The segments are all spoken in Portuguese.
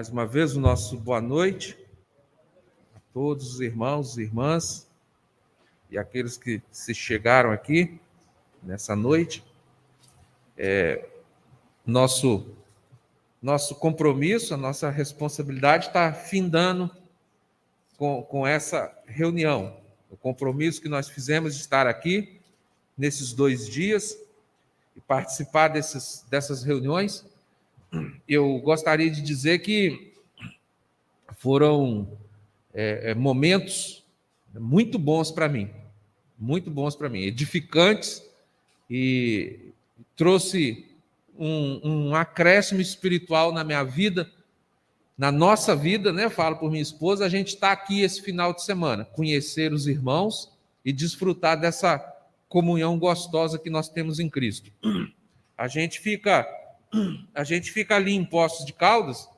mais uma vez o nosso boa noite a todos os irmãos e irmãs e aqueles que se chegaram aqui nessa noite. É, nosso nosso compromisso, a nossa responsabilidade está findando com, com essa reunião. O compromisso que nós fizemos de estar aqui nesses dois dias e participar desses, dessas reuniões. Eu gostaria de dizer que foram é, é momentos muito bons para mim, muito bons para mim, edificantes e trouxe um, um acréscimo espiritual na minha vida, na nossa vida, né? Falo por minha esposa, a gente está aqui esse final de semana, conhecer os irmãos e desfrutar dessa comunhão gostosa que nós temos em Cristo. A gente fica, a gente fica ali em Poços de Caldas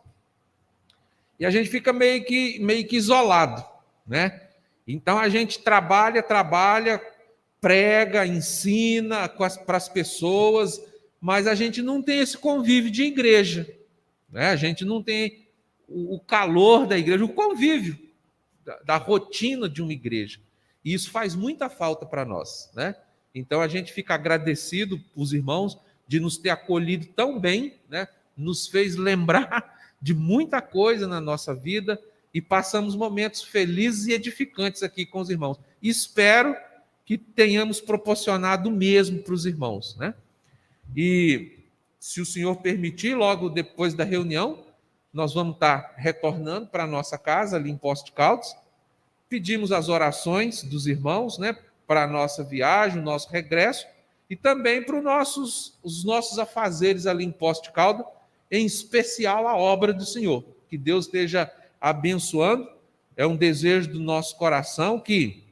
e a gente fica meio que meio que isolado, né? Então a gente trabalha, trabalha, prega, ensina para as pessoas, mas a gente não tem esse convívio de igreja, né? a gente não tem o calor da igreja, o convívio da, da rotina de uma igreja. E isso faz muita falta para nós. Né? Então a gente fica agradecido os irmãos de nos ter acolhido tão bem, né? nos fez lembrar de muita coisa na nossa vida e passamos momentos felizes e edificantes aqui com os irmãos. Espero que tenhamos proporcionado o mesmo para os irmãos, né? E se o Senhor permitir, logo depois da reunião, nós vamos estar retornando para a nossa casa, ali em Posto de Caldas. Pedimos as orações dos irmãos, né, para a nossa viagem, o nosso regresso, e também para os nossos, os nossos afazeres ali em Posto de Caldas, em especial a obra do Senhor. Que Deus esteja abençoando. É um desejo do nosso coração que,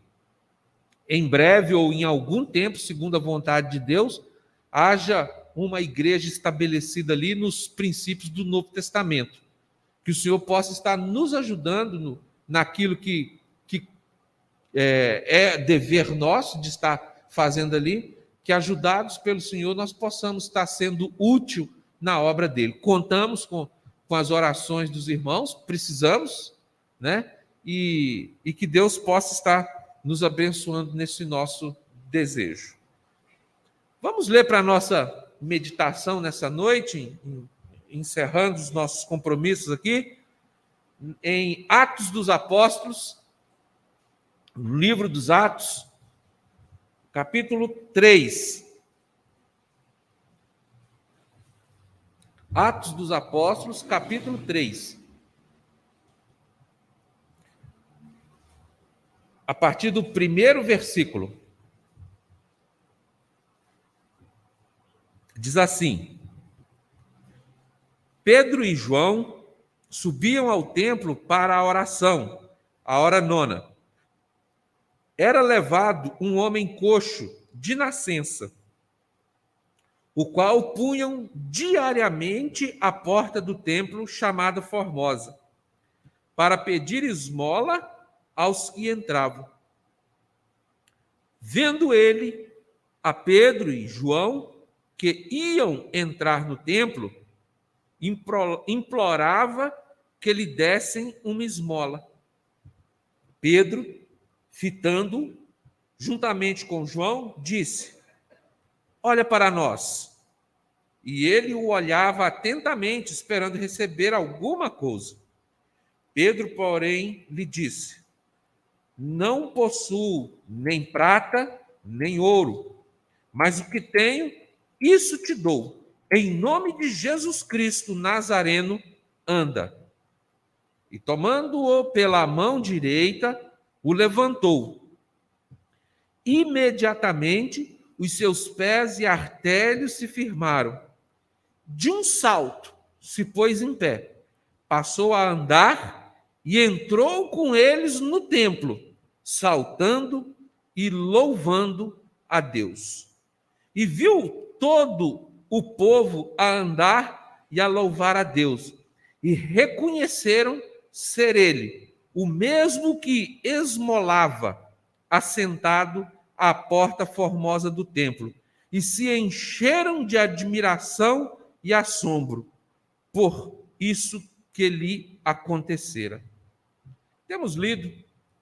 em breve ou em algum tempo, segundo a vontade de Deus, haja uma igreja estabelecida ali nos princípios do Novo Testamento. Que o Senhor possa estar nos ajudando no, naquilo que, que é, é dever nosso de estar fazendo ali, que ajudados pelo Senhor nós possamos estar sendo útil na obra dele. Contamos com, com as orações dos irmãos, precisamos, né? E, e que Deus possa estar nos abençoando nesse nosso desejo. Vamos ler para a nossa meditação nessa noite, encerrando os nossos compromissos aqui, em Atos dos Apóstolos, livro dos Atos, capítulo 3. Atos dos Apóstolos, capítulo 3. A partir do primeiro versículo. Diz assim: Pedro e João subiam ao templo para a oração, a hora nona. Era levado um homem coxo de nascença, o qual punham diariamente à porta do templo chamada Formosa, para pedir esmola aos que entravam. Vendo ele a Pedro e João, que iam entrar no templo, implorava que lhe dessem uma esmola. Pedro, fitando, juntamente com João, disse: Olha para nós. E ele o olhava atentamente, esperando receber alguma coisa. Pedro, porém, lhe disse: Não possuo nem prata, nem ouro, mas o que tenho, isso te dou. Em nome de Jesus Cristo Nazareno, anda. E tomando-o pela mão direita, o levantou. Imediatamente, os seus pés e artérios se firmaram. De um salto, se pôs em pé, passou a andar e entrou com eles no templo, saltando e louvando a Deus. E viu todo o povo a andar e a louvar a Deus, e reconheceram ser ele, o mesmo que esmolava, assentado à porta formosa do templo, e se encheram de admiração e assombro por isso que lhe acontecera. Temos lido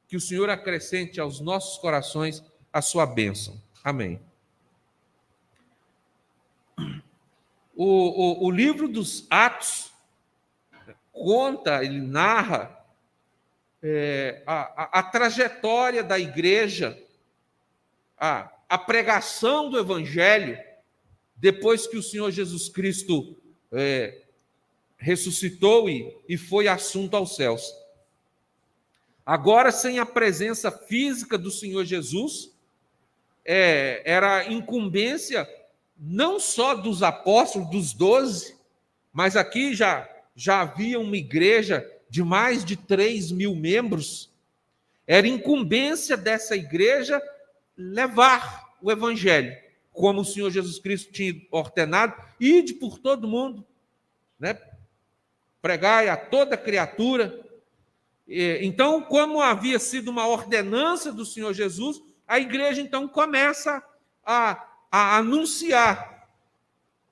que o Senhor acrescente aos nossos corações a sua bênção. Amém. O, o, o livro dos Atos conta, ele narra é, a, a, a, trajetória da igreja, a, a pregação do evangelho, depois que o Senhor Jesus Cristo é, ressuscitou e, e foi assunto aos céus. Agora, sem a presença física do Senhor Jesus, é, era incumbência não só dos apóstolos, dos doze, mas aqui já, já havia uma igreja de mais de 3 mil membros. Era incumbência dessa igreja levar o evangelho, como o Senhor Jesus Cristo tinha ordenado, ide por todo mundo, né? pregai a toda criatura. Então, como havia sido uma ordenança do Senhor Jesus, a igreja então começa a a anunciar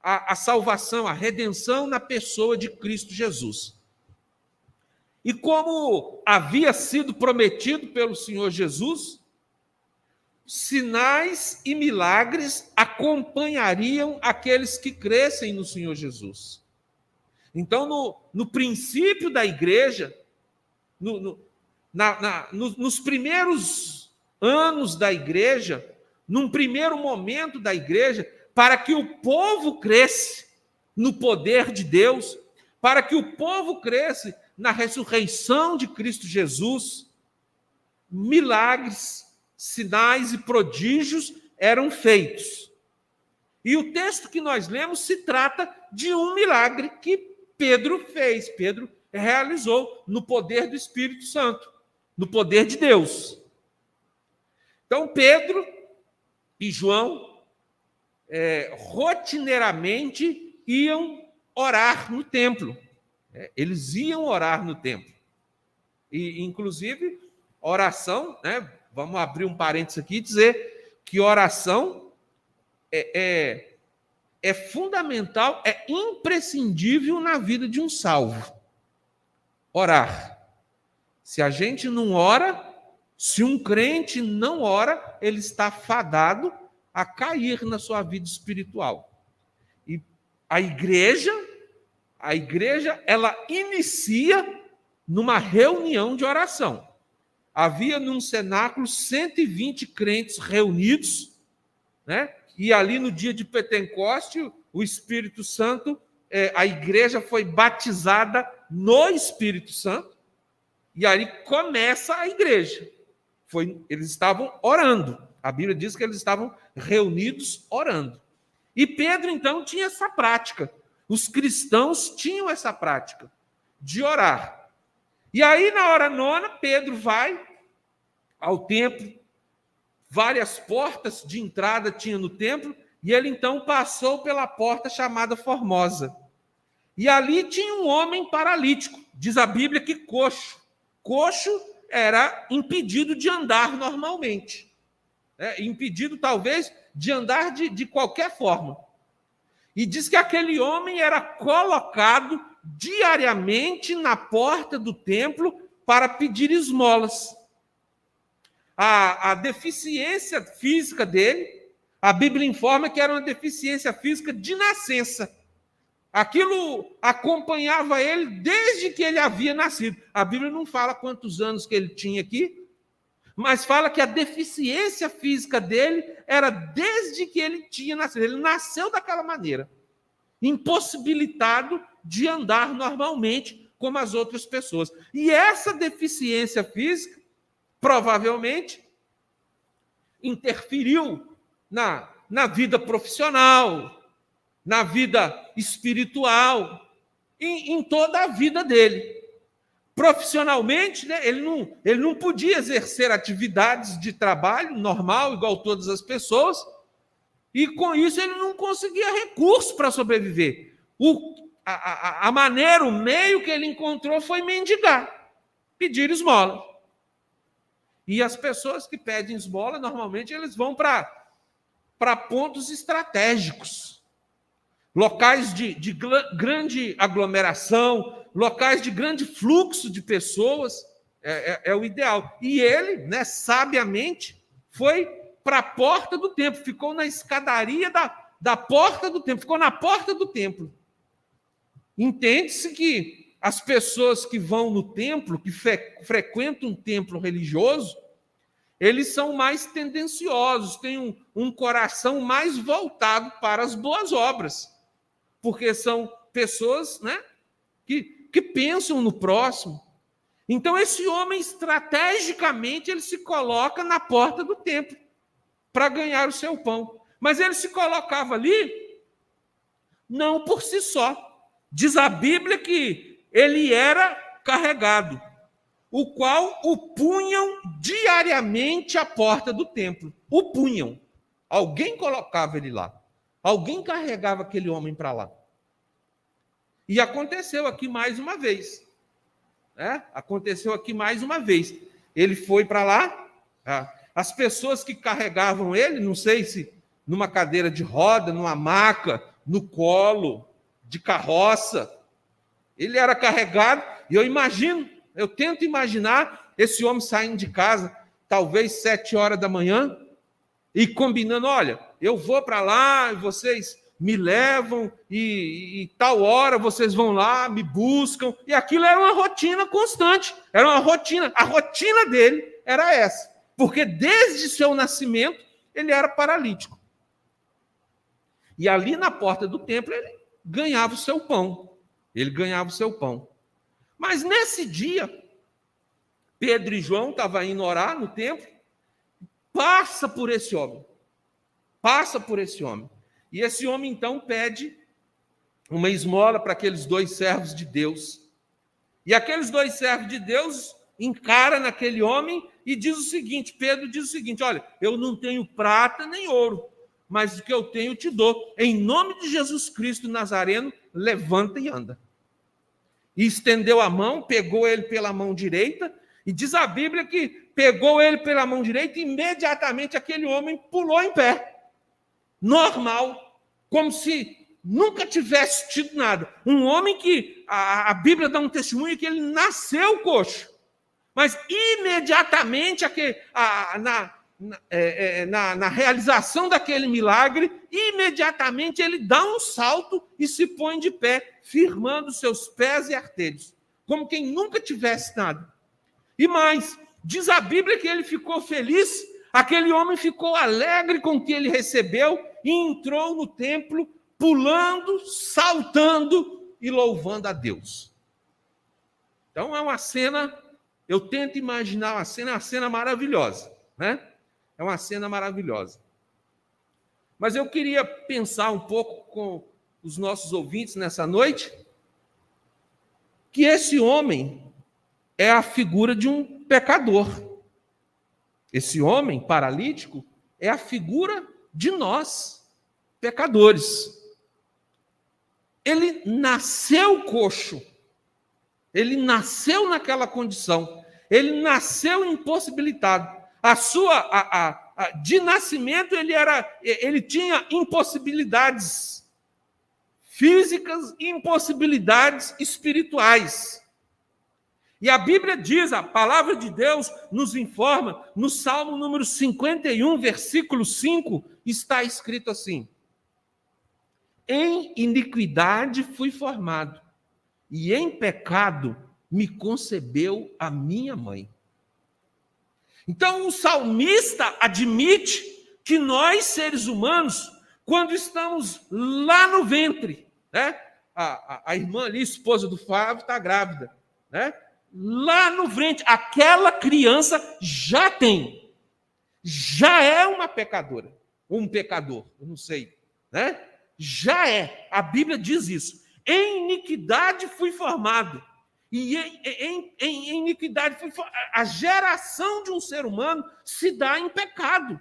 a, a salvação, a redenção na pessoa de Cristo Jesus. E como havia sido prometido pelo Senhor Jesus, sinais e milagres acompanhariam aqueles que crescem no Senhor Jesus. Então, no, no princípio da igreja, no, no, na, na, no, nos primeiros anos da igreja, num primeiro momento da igreja, para que o povo cresça no poder de Deus, para que o povo cresça na ressurreição de Cristo Jesus, milagres, sinais e prodígios eram feitos. E o texto que nós lemos se trata de um milagre que Pedro fez, Pedro realizou no poder do Espírito Santo, no poder de Deus. Então, Pedro e João é, rotineiramente iam orar no templo. É, eles iam orar no templo. E, inclusive, oração, né, vamos abrir um parênteses aqui e dizer que oração é, é, é fundamental, é imprescindível na vida de um salvo. Orar. Se a gente não ora, se um crente não ora, ele está fadado a cair na sua vida espiritual. E a igreja, a igreja, ela inicia numa reunião de oração. Havia num cenáculo 120 crentes reunidos, né? E ali no dia de Pentecoste, o Espírito Santo, é, a igreja foi batizada no Espírito Santo, e aí começa a igreja. Foi, eles estavam orando. A Bíblia diz que eles estavam reunidos orando. E Pedro, então, tinha essa prática. Os cristãos tinham essa prática de orar. E aí, na hora nona, Pedro vai ao templo, várias portas de entrada tinha no templo, e ele então passou pela porta chamada Formosa. E ali tinha um homem paralítico, diz a Bíblia que coxo. Coxo era impedido de andar normalmente. É, impedido, talvez, de andar de, de qualquer forma. E diz que aquele homem era colocado diariamente na porta do templo para pedir esmolas. A, a deficiência física dele, a Bíblia informa que era uma deficiência física de nascença. Aquilo acompanhava ele desde que ele havia nascido. A Bíblia não fala quantos anos que ele tinha aqui, mas fala que a deficiência física dele era desde que ele tinha nascido. Ele nasceu daquela maneira, impossibilitado de andar normalmente como as outras pessoas. E essa deficiência física provavelmente interferiu na, na vida profissional, na vida espiritual, em, em toda a vida dele. Profissionalmente, né, ele, não, ele não podia exercer atividades de trabalho normal, igual todas as pessoas, e com isso ele não conseguia recurso para sobreviver. O, a, a, a maneira, o meio que ele encontrou foi mendigar, pedir esmola. E as pessoas que pedem esmola, normalmente, eles vão para pontos estratégicos locais de, de grande aglomeração, locais de grande fluxo de pessoas, é, é, é o ideal. E ele, né, sabiamente, foi para a porta do templo, ficou na escadaria da, da porta do templo, ficou na porta do templo. Entende-se que as pessoas que vão no templo, que fre frequentam um templo religioso, eles são mais tendenciosos, têm um, um coração mais voltado para as boas obras, porque são pessoas né, que, que pensam no próximo. Então, esse homem, estrategicamente, ele se coloca na porta do templo para ganhar o seu pão. Mas ele se colocava ali não por si só. Diz a Bíblia que ele era carregado o qual o punham diariamente à porta do templo. O punham. Alguém colocava ele lá. Alguém carregava aquele homem para lá. E aconteceu aqui mais uma vez. É? Aconteceu aqui mais uma vez. Ele foi para lá. É. As pessoas que carregavam ele, não sei se numa cadeira de roda, numa maca, no colo, de carroça. Ele era carregado, e eu imagino eu tento imaginar esse homem saindo de casa, talvez sete horas da manhã, e combinando: olha, eu vou para lá, e vocês me levam, e, e, tal hora vocês vão lá, me buscam. E aquilo era uma rotina constante, era uma rotina. A rotina dele era essa, porque desde seu nascimento ele era paralítico. E ali na porta do templo ele ganhava o seu pão. Ele ganhava o seu pão. Mas nesse dia, Pedro e João estavam indo orar no templo, passa por esse homem. Passa por esse homem. E esse homem então pede uma esmola para aqueles dois servos de Deus. E aqueles dois servos de Deus encara naquele homem e diz o seguinte: Pedro diz o seguinte: Olha, eu não tenho prata nem ouro, mas o que eu tenho te dou. Em nome de Jesus Cristo Nazareno, levanta e anda e estendeu a mão, pegou ele pela mão direita, e diz a Bíblia que pegou ele pela mão direita e imediatamente aquele homem pulou em pé. Normal, como se nunca tivesse tido nada. Um homem que a, a Bíblia dá um testemunho que ele nasceu coxo. Mas imediatamente aquele, a, na, na, é, é, na, na, realização daquele milagre, imediatamente ele dá um salto e se põe de pé, firmando seus pés e artelhos, como quem nunca tivesse nada. E mais, diz a Bíblia que ele ficou feliz, aquele homem ficou alegre com o que ele recebeu e entrou no templo, pulando, saltando e louvando a Deus. Então é uma cena, eu tento imaginar uma cena, uma cena maravilhosa, né? É uma cena maravilhosa. Mas eu queria pensar um pouco com os nossos ouvintes nessa noite que esse homem é a figura de um pecador. Esse homem paralítico é a figura de nós, pecadores. Ele nasceu coxo. Ele nasceu naquela condição. Ele nasceu impossibilitado. A sua a, a, a, de nascimento ele era ele tinha impossibilidades físicas e impossibilidades espirituais. E a Bíblia diz, a palavra de Deus nos informa, no Salmo número 51, versículo 5, está escrito assim: Em iniquidade fui formado, e em pecado me concebeu a minha mãe. Então, o salmista admite que nós, seres humanos, quando estamos lá no ventre, né? A, a, a irmã ali, esposa do Fábio, está grávida, né? Lá no ventre, aquela criança já tem, já é uma pecadora, ou um pecador, eu não sei, né? Já é, a Bíblia diz isso. Em iniquidade fui formado e em, em, em, iniquidade. A geração de um ser humano se dá em pecado,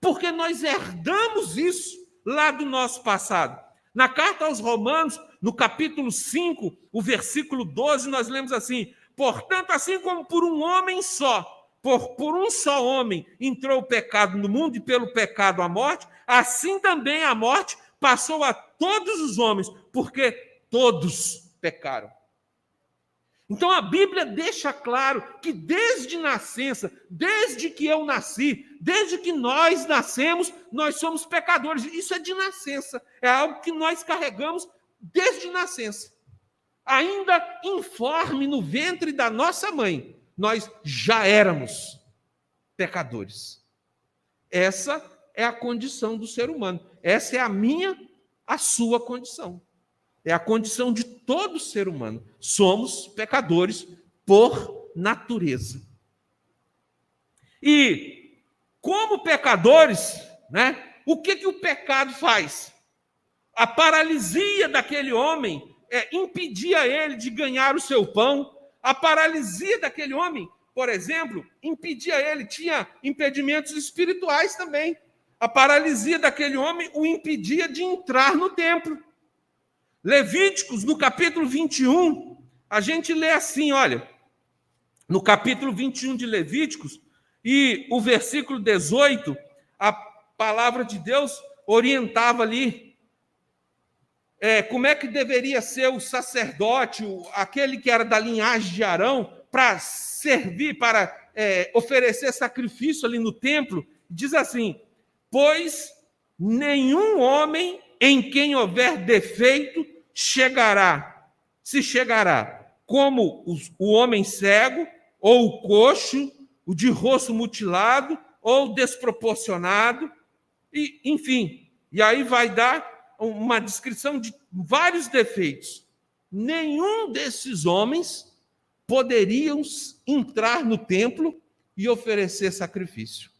porque nós herdamos isso lá do nosso passado. Na carta aos Romanos, no capítulo 5, o versículo 12, nós lemos assim: Portanto, assim como por um homem só, por, por um só homem entrou o pecado no mundo e pelo pecado a morte, assim também a morte passou a todos os homens, porque todos pecaram. Então a Bíblia deixa claro que desde nascença, desde que eu nasci, desde que nós nascemos, nós somos pecadores. Isso é de nascença, é algo que nós carregamos desde nascença. Ainda informe no ventre da nossa mãe, nós já éramos pecadores. Essa é a condição do ser humano. Essa é a minha, a sua condição. É a condição de todo ser humano. Somos pecadores por natureza. E como pecadores, né? O que que o pecado faz? A paralisia daquele homem é, impedia ele de ganhar o seu pão. A paralisia daquele homem, por exemplo, impedia ele, tinha impedimentos espirituais também. A paralisia daquele homem o impedia de entrar no templo. Levíticos, no capítulo 21, a gente lê assim, olha, no capítulo 21 de Levíticos, e o versículo 18, a palavra de Deus orientava ali é, como é que deveria ser o sacerdote, aquele que era da linhagem de Arão, para servir, para é, oferecer sacrifício ali no templo. Diz assim: Pois nenhum homem em quem houver defeito chegará, se chegará como o homem cego, ou o coxo, o de rosto mutilado, ou desproporcionado, e enfim. E aí vai dar uma descrição de vários defeitos. Nenhum desses homens poderiam entrar no templo e oferecer sacrifício,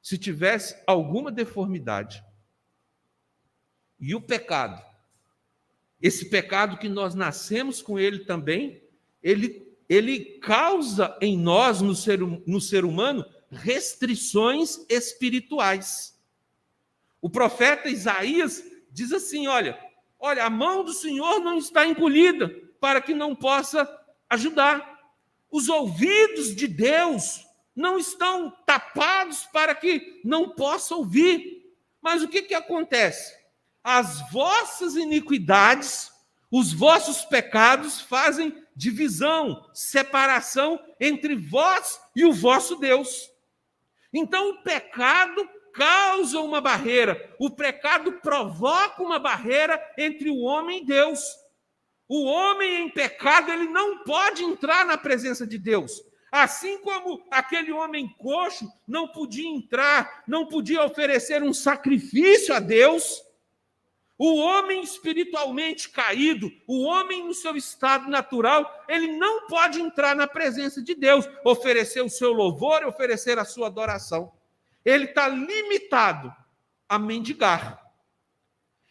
se tivesse alguma deformidade. E o pecado esse pecado que nós nascemos com ele também, ele, ele causa em nós, no ser, no ser humano, restrições espirituais. O profeta Isaías diz assim: olha, olha, a mão do Senhor não está encolhida para que não possa ajudar. Os ouvidos de Deus não estão tapados para que não possa ouvir. Mas o que, que acontece? as vossas iniquidades, os vossos pecados fazem divisão, separação entre vós e o vosso Deus. Então o pecado causa uma barreira, o pecado provoca uma barreira entre o homem e Deus. O homem em pecado, ele não pode entrar na presença de Deus. Assim como aquele homem coxo não podia entrar, não podia oferecer um sacrifício a Deus, o homem espiritualmente caído, o homem no seu estado natural, ele não pode entrar na presença de Deus, oferecer o seu louvor, oferecer a sua adoração. Ele está limitado a mendigar.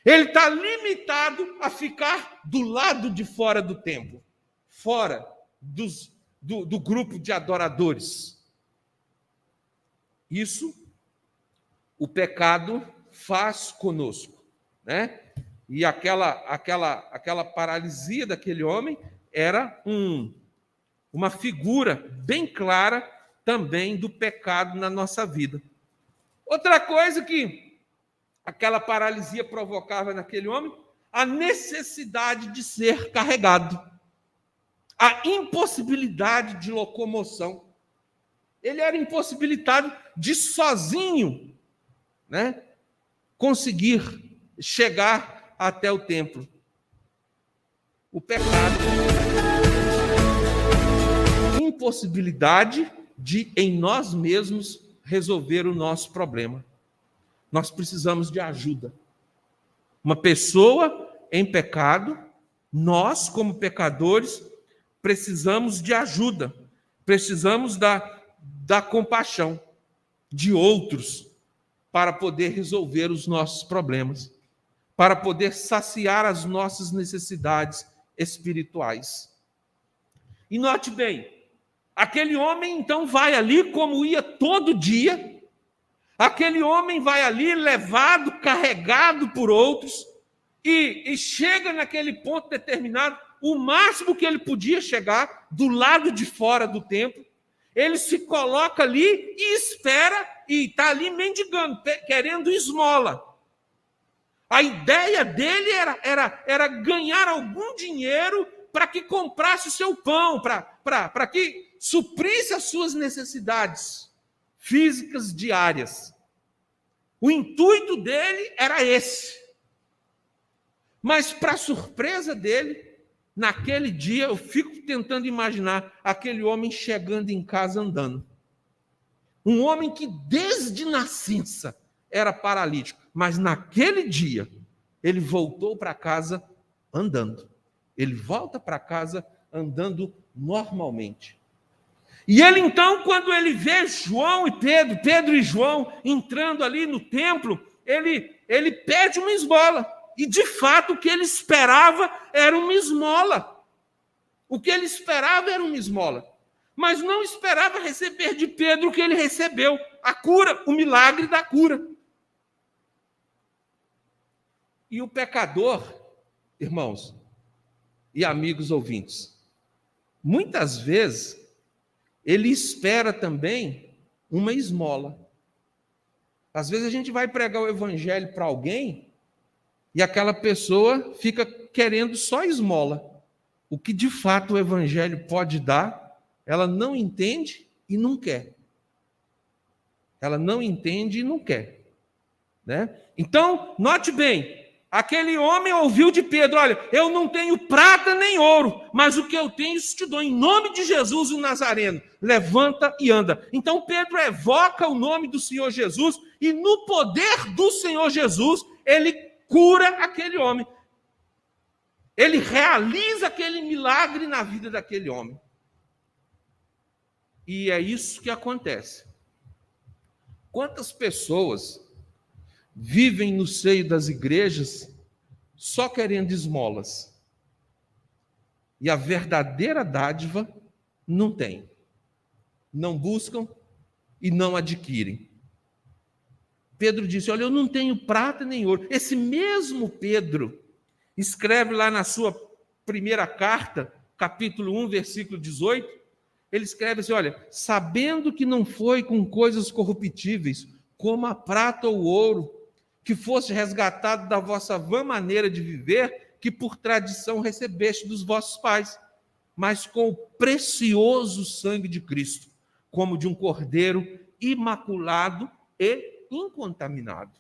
Ele está limitado a ficar do lado de fora do templo, fora dos, do, do grupo de adoradores. Isso o pecado faz conosco, né? E aquela, aquela, aquela paralisia daquele homem era um, uma figura bem clara também do pecado na nossa vida. Outra coisa que aquela paralisia provocava naquele homem, a necessidade de ser carregado, a impossibilidade de locomoção. Ele era impossibilitado de sozinho, né, conseguir chegar até o templo. O pecado. Impossibilidade de, em nós mesmos, resolver o nosso problema. Nós precisamos de ajuda. Uma pessoa em pecado, nós, como pecadores, precisamos de ajuda, precisamos da, da compaixão de outros para poder resolver os nossos problemas para poder saciar as nossas necessidades espirituais. E note bem, aquele homem então vai ali como ia todo dia, aquele homem vai ali levado, carregado por outros, e, e chega naquele ponto determinado, o máximo que ele podia chegar, do lado de fora do templo, ele se coloca ali e espera, e está ali mendigando, querendo esmola. A ideia dele era, era, era ganhar algum dinheiro para que comprasse o seu pão, para que suprisse as suas necessidades físicas diárias. O intuito dele era esse. Mas, para surpresa dele, naquele dia, eu fico tentando imaginar aquele homem chegando em casa andando. Um homem que desde nascença era paralítico, mas naquele dia ele voltou para casa andando. Ele volta para casa andando normalmente. E ele então, quando ele vê João e Pedro, Pedro e João entrando ali no templo, ele, ele pede uma esmola. E de fato o que ele esperava era uma esmola. O que ele esperava era uma esmola. Mas não esperava receber de Pedro o que ele recebeu: a cura, o milagre da cura. E o pecador, irmãos e amigos ouvintes, muitas vezes ele espera também uma esmola. Às vezes a gente vai pregar o evangelho para alguém e aquela pessoa fica querendo só esmola. O que de fato o evangelho pode dar, ela não entende e não quer. Ela não entende e não quer. Né? Então, note bem, Aquele homem ouviu de Pedro: Olha, eu não tenho prata nem ouro, mas o que eu tenho te dou em nome de Jesus o Nazareno. Levanta e anda. Então Pedro evoca o nome do Senhor Jesus e no poder do Senhor Jesus ele cura aquele homem. Ele realiza aquele milagre na vida daquele homem. E é isso que acontece. Quantas pessoas vivem no seio das igrejas só querendo esmolas. E a verdadeira dádiva não tem. Não buscam e não adquirem. Pedro disse: Olha, eu não tenho prata nem ouro. Esse mesmo Pedro escreve lá na sua primeira carta, capítulo 1, versículo 18. Ele escreve assim: Olha, sabendo que não foi com coisas corruptíveis, como a prata ou o ouro, que fosse resgatado da vossa vã maneira de viver, que por tradição recebeste dos vossos pais, mas com o precioso sangue de Cristo, como de um cordeiro imaculado e incontaminado.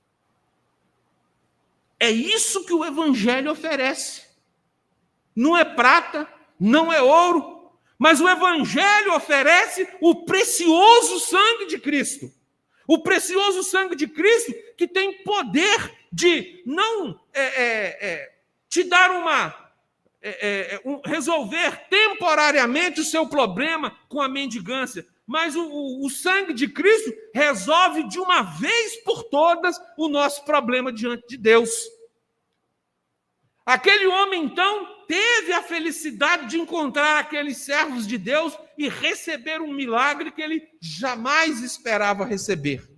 É isso que o Evangelho oferece. Não é prata, não é ouro, mas o Evangelho oferece o precioso sangue de Cristo o precioso sangue de Cristo, que tem poder de não é, é, é, te dar uma. É, é, é, um, resolver temporariamente o seu problema com a mendigância, mas o, o, o sangue de Cristo resolve de uma vez por todas o nosso problema diante de Deus. Aquele homem, então, teve a felicidade de encontrar aqueles servos de Deus e receber um milagre que ele jamais esperava receber.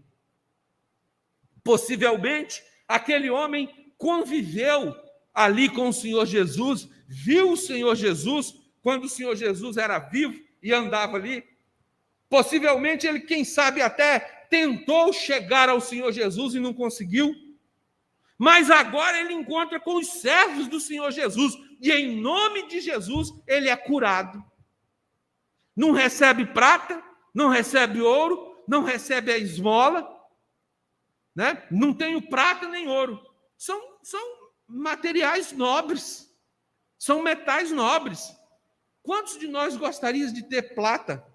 Possivelmente, aquele homem conviveu ali com o Senhor Jesus, viu o Senhor Jesus quando o Senhor Jesus era vivo e andava ali. Possivelmente ele, quem sabe, até tentou chegar ao Senhor Jesus e não conseguiu. Mas agora ele encontra com os servos do Senhor Jesus e em nome de Jesus ele é curado. Não recebe prata, não recebe ouro, não recebe a esmola, né? não tenho prata nem ouro. São, são materiais nobres, são metais nobres. Quantos de nós gostariam de ter prata?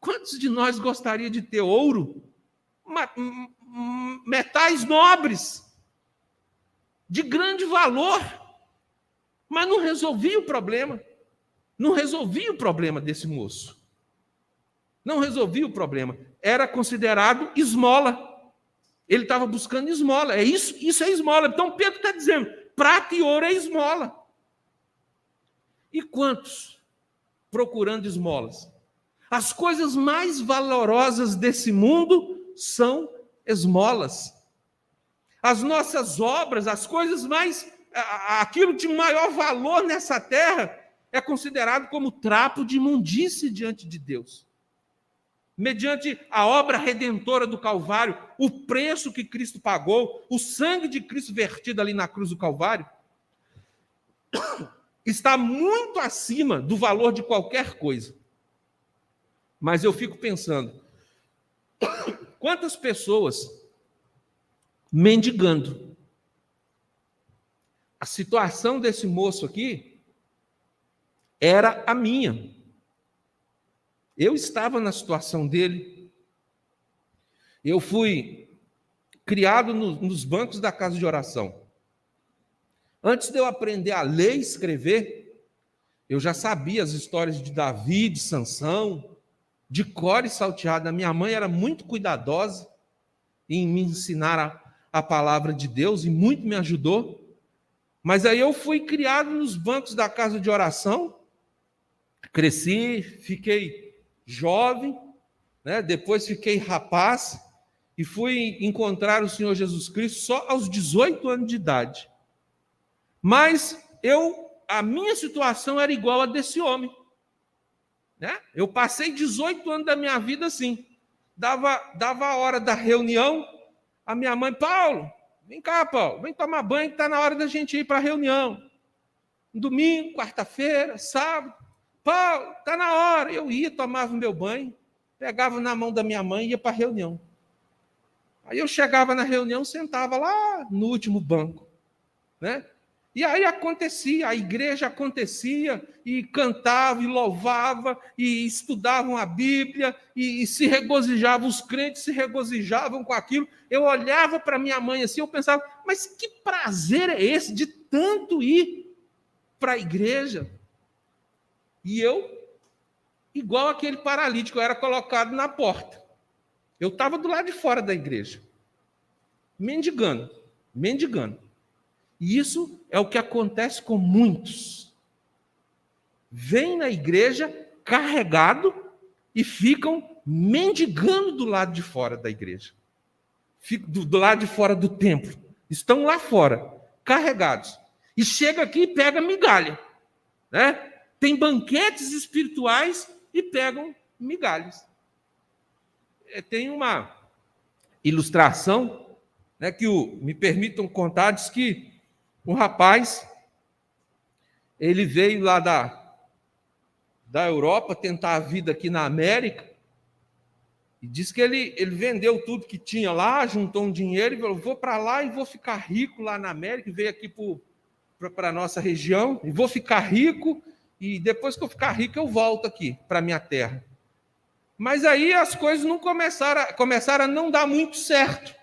Quantos de nós gostariam de ter ouro? Metais nobres de grande valor, mas não resolvia o problema. Não resolvia o problema desse moço. Não resolvia o problema. Era considerado esmola. Ele estava buscando esmola. É isso, isso é esmola. Então Pedro está dizendo: prata e ouro é esmola. E quantos procurando esmolas? As coisas mais valorosas desse mundo são esmolas as nossas obras, as coisas mais. aquilo de maior valor nessa terra é considerado como trapo de imundície diante de Deus. Mediante a obra redentora do Calvário, o preço que Cristo pagou, o sangue de Cristo vertido ali na cruz do Calvário. está muito acima do valor de qualquer coisa. Mas eu fico pensando, quantas pessoas mendigando. A situação desse moço aqui era a minha. Eu estava na situação dele. Eu fui criado no, nos bancos da casa de oração. Antes de eu aprender a ler e escrever, eu já sabia as histórias de Davi, de Sansão, de cor e salteada. Minha mãe era muito cuidadosa em me ensinar a, a palavra de Deus e muito me ajudou. Mas aí eu fui criado nos bancos da casa de oração, cresci, fiquei jovem, né? depois fiquei rapaz e fui encontrar o Senhor Jesus Cristo só aos 18 anos de idade. Mas eu, a minha situação era igual a desse homem. Né? Eu passei 18 anos da minha vida assim. Dava, dava a hora da reunião, a minha mãe, Paulo, vem cá, Paulo, vem tomar banho, está na hora da gente ir para a reunião. Domingo, quarta-feira, sábado. Paulo, está na hora. Eu ia, tomava meu banho, pegava na mão da minha mãe e ia para a reunião. Aí eu chegava na reunião, sentava lá no último banco. Né? E aí acontecia, a igreja acontecia, e cantava, e louvava, e estudavam a Bíblia, e, e se regozijavam, os crentes se regozijavam com aquilo. Eu olhava para minha mãe assim, eu pensava, mas que prazer é esse de tanto ir para a igreja? E eu, igual aquele paralítico, eu era colocado na porta. Eu estava do lado de fora da igreja, mendigando, mendigando. E isso é o que acontece com muitos. Vêm na igreja carregado e ficam mendigando do lado de fora da igreja. Do, do lado de fora do templo. Estão lá fora, carregados. E chega aqui e pega migalha. Né? Tem banquetes espirituais e pegam migalhas. É, tem uma ilustração né, que o, me permitam contar, diz que um rapaz, ele veio lá da, da Europa tentar a vida aqui na América, e disse que ele, ele vendeu tudo que tinha lá, juntou um dinheiro e falou: vou para lá e vou ficar rico lá na América. E veio aqui para a nossa região e vou ficar rico. E depois que eu ficar rico, eu volto aqui para minha terra. Mas aí as coisas não começaram, começaram a não dar muito certo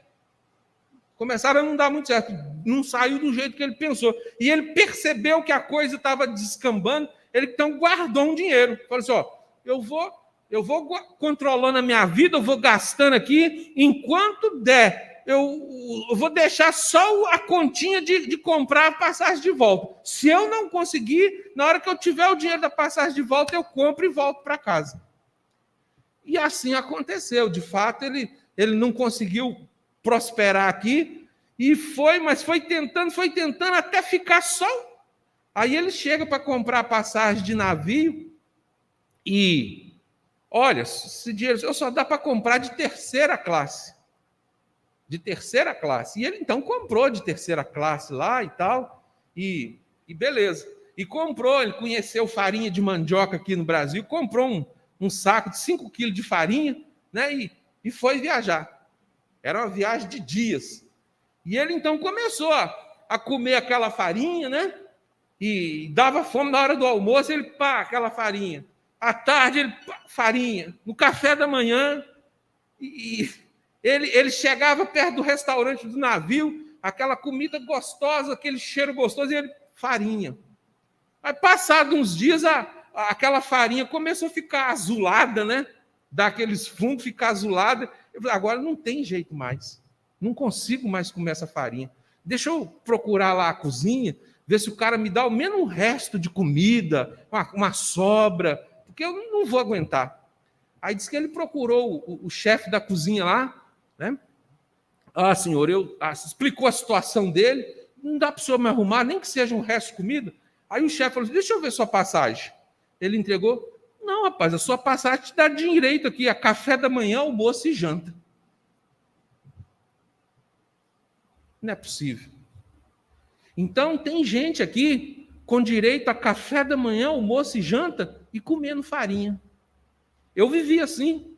começaram a não dar muito certo. Não saiu do jeito que ele pensou. E ele percebeu que a coisa estava descambando, ele então guardou um dinheiro. Falou assim: ó, eu vou, eu vou controlando a minha vida, eu vou gastando aqui, enquanto der. Eu, eu vou deixar só a continha de, de comprar a passagem de volta. Se eu não conseguir, na hora que eu tiver o dinheiro da passagem de volta, eu compro e volto para casa. E assim aconteceu. De fato, ele, ele não conseguiu prosperar aqui. E foi, mas foi tentando, foi tentando até ficar só. Aí ele chega para comprar passagem de navio e olha, esse dinheiro eu só dá para comprar de terceira classe. De terceira classe. E ele então comprou de terceira classe lá e tal. E, e beleza. E comprou, ele conheceu farinha de mandioca aqui no Brasil, comprou um, um saco de 5 quilos de farinha, né? E, e foi viajar. Era uma viagem de dias. E ele então começou a, comer aquela farinha, né? E dava fome na hora do almoço, ele pá, aquela farinha. À tarde, ele pá, farinha. No café da manhã, e, ele, ele chegava perto do restaurante do navio, aquela comida gostosa, aquele cheiro gostoso, e ele, farinha. Aí, passado uns dias, a, a, aquela farinha começou a ficar azulada, né? Daqueles fungos, ficar azulada. Eu falei, agora não tem jeito mais. Não consigo mais comer essa farinha. Deixa eu procurar lá a cozinha, ver se o cara me dá ao menos um resto de comida, uma, uma sobra, porque eu não vou aguentar. Aí disse que ele procurou o, o chefe da cozinha lá, né? Ah, senhor, eu ah, explicou a situação dele, não dá para o senhor me arrumar, nem que seja um resto de comida. Aí o chefe falou: deixa eu ver sua passagem. Ele entregou, não, rapaz, a sua passagem te dá direito aqui a café da manhã, almoço e janta. Não é possível. Então, tem gente aqui com direito a café da manhã, almoço e janta e comendo farinha. Eu vivi assim.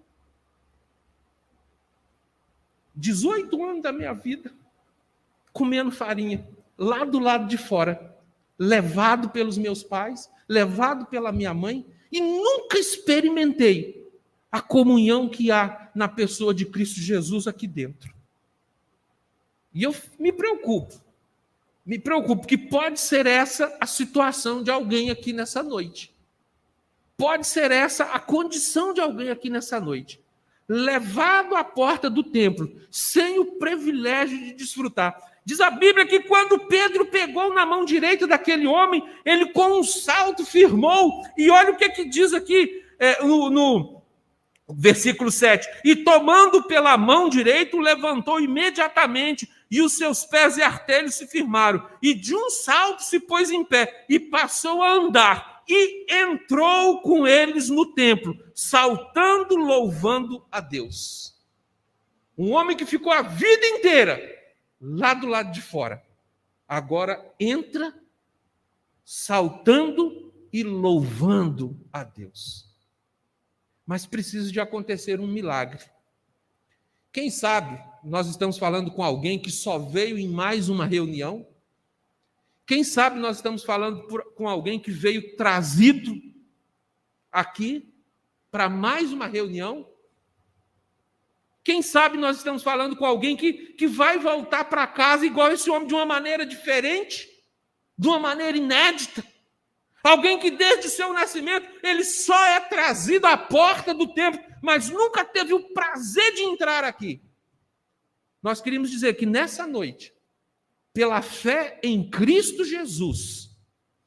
18 anos da minha vida comendo farinha, lá do lado de fora, levado pelos meus pais, levado pela minha mãe, e nunca experimentei a comunhão que há na pessoa de Cristo Jesus aqui dentro. E eu me preocupo, me preocupo que pode ser essa a situação de alguém aqui nessa noite. Pode ser essa a condição de alguém aqui nessa noite. Levado à porta do templo, sem o privilégio de desfrutar. Diz a Bíblia que quando Pedro pegou na mão direita daquele homem, ele com um salto firmou. E olha o que, que diz aqui é, no, no versículo 7. E tomando pela mão direita, levantou imediatamente, e os seus pés e artelhos se firmaram. E de um salto se pôs em pé, e passou a andar. E entrou com eles no templo, saltando, louvando a Deus. Um homem que ficou a vida inteira lá do lado de fora. Agora entra saltando e louvando a Deus. Mas precisa de acontecer um milagre. Quem sabe nós estamos falando com alguém que só veio em mais uma reunião? Quem sabe nós estamos falando por, com alguém que veio trazido aqui para mais uma reunião quem sabe nós estamos falando com alguém que, que vai voltar para casa igual esse homem, de uma maneira diferente, de uma maneira inédita. Alguém que desde seu nascimento ele só é trazido à porta do templo, mas nunca teve o prazer de entrar aqui. Nós queríamos dizer que nessa noite, pela fé em Cristo Jesus,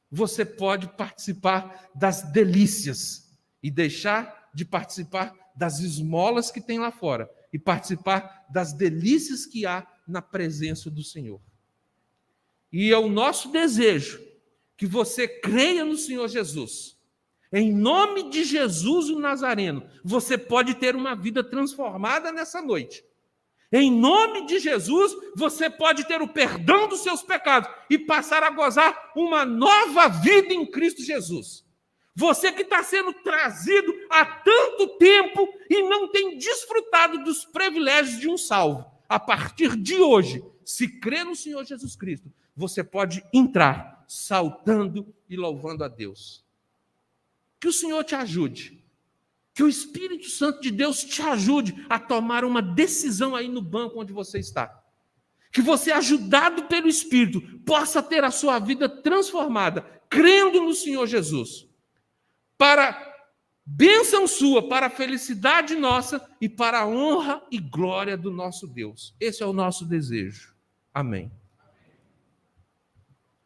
você pode participar das delícias e deixar de participar das esmolas que tem lá fora e participar das delícias que há na presença do Senhor. E é o nosso desejo que você creia no Senhor Jesus. Em nome de Jesus o Nazareno, você pode ter uma vida transformada nessa noite. Em nome de Jesus, você pode ter o perdão dos seus pecados e passar a gozar uma nova vida em Cristo Jesus. Você que está sendo trazido há tanto tempo e não tem desfrutado dos privilégios de um salvo. A partir de hoje, se crê no Senhor Jesus Cristo, você pode entrar saltando e louvando a Deus. Que o Senhor te ajude. Que o Espírito Santo de Deus te ajude a tomar uma decisão aí no banco onde você está. Que você, ajudado pelo Espírito, possa ter a sua vida transformada, crendo no Senhor Jesus para bênção sua, para a felicidade nossa e para a honra e glória do nosso Deus. Esse é o nosso desejo. Amém.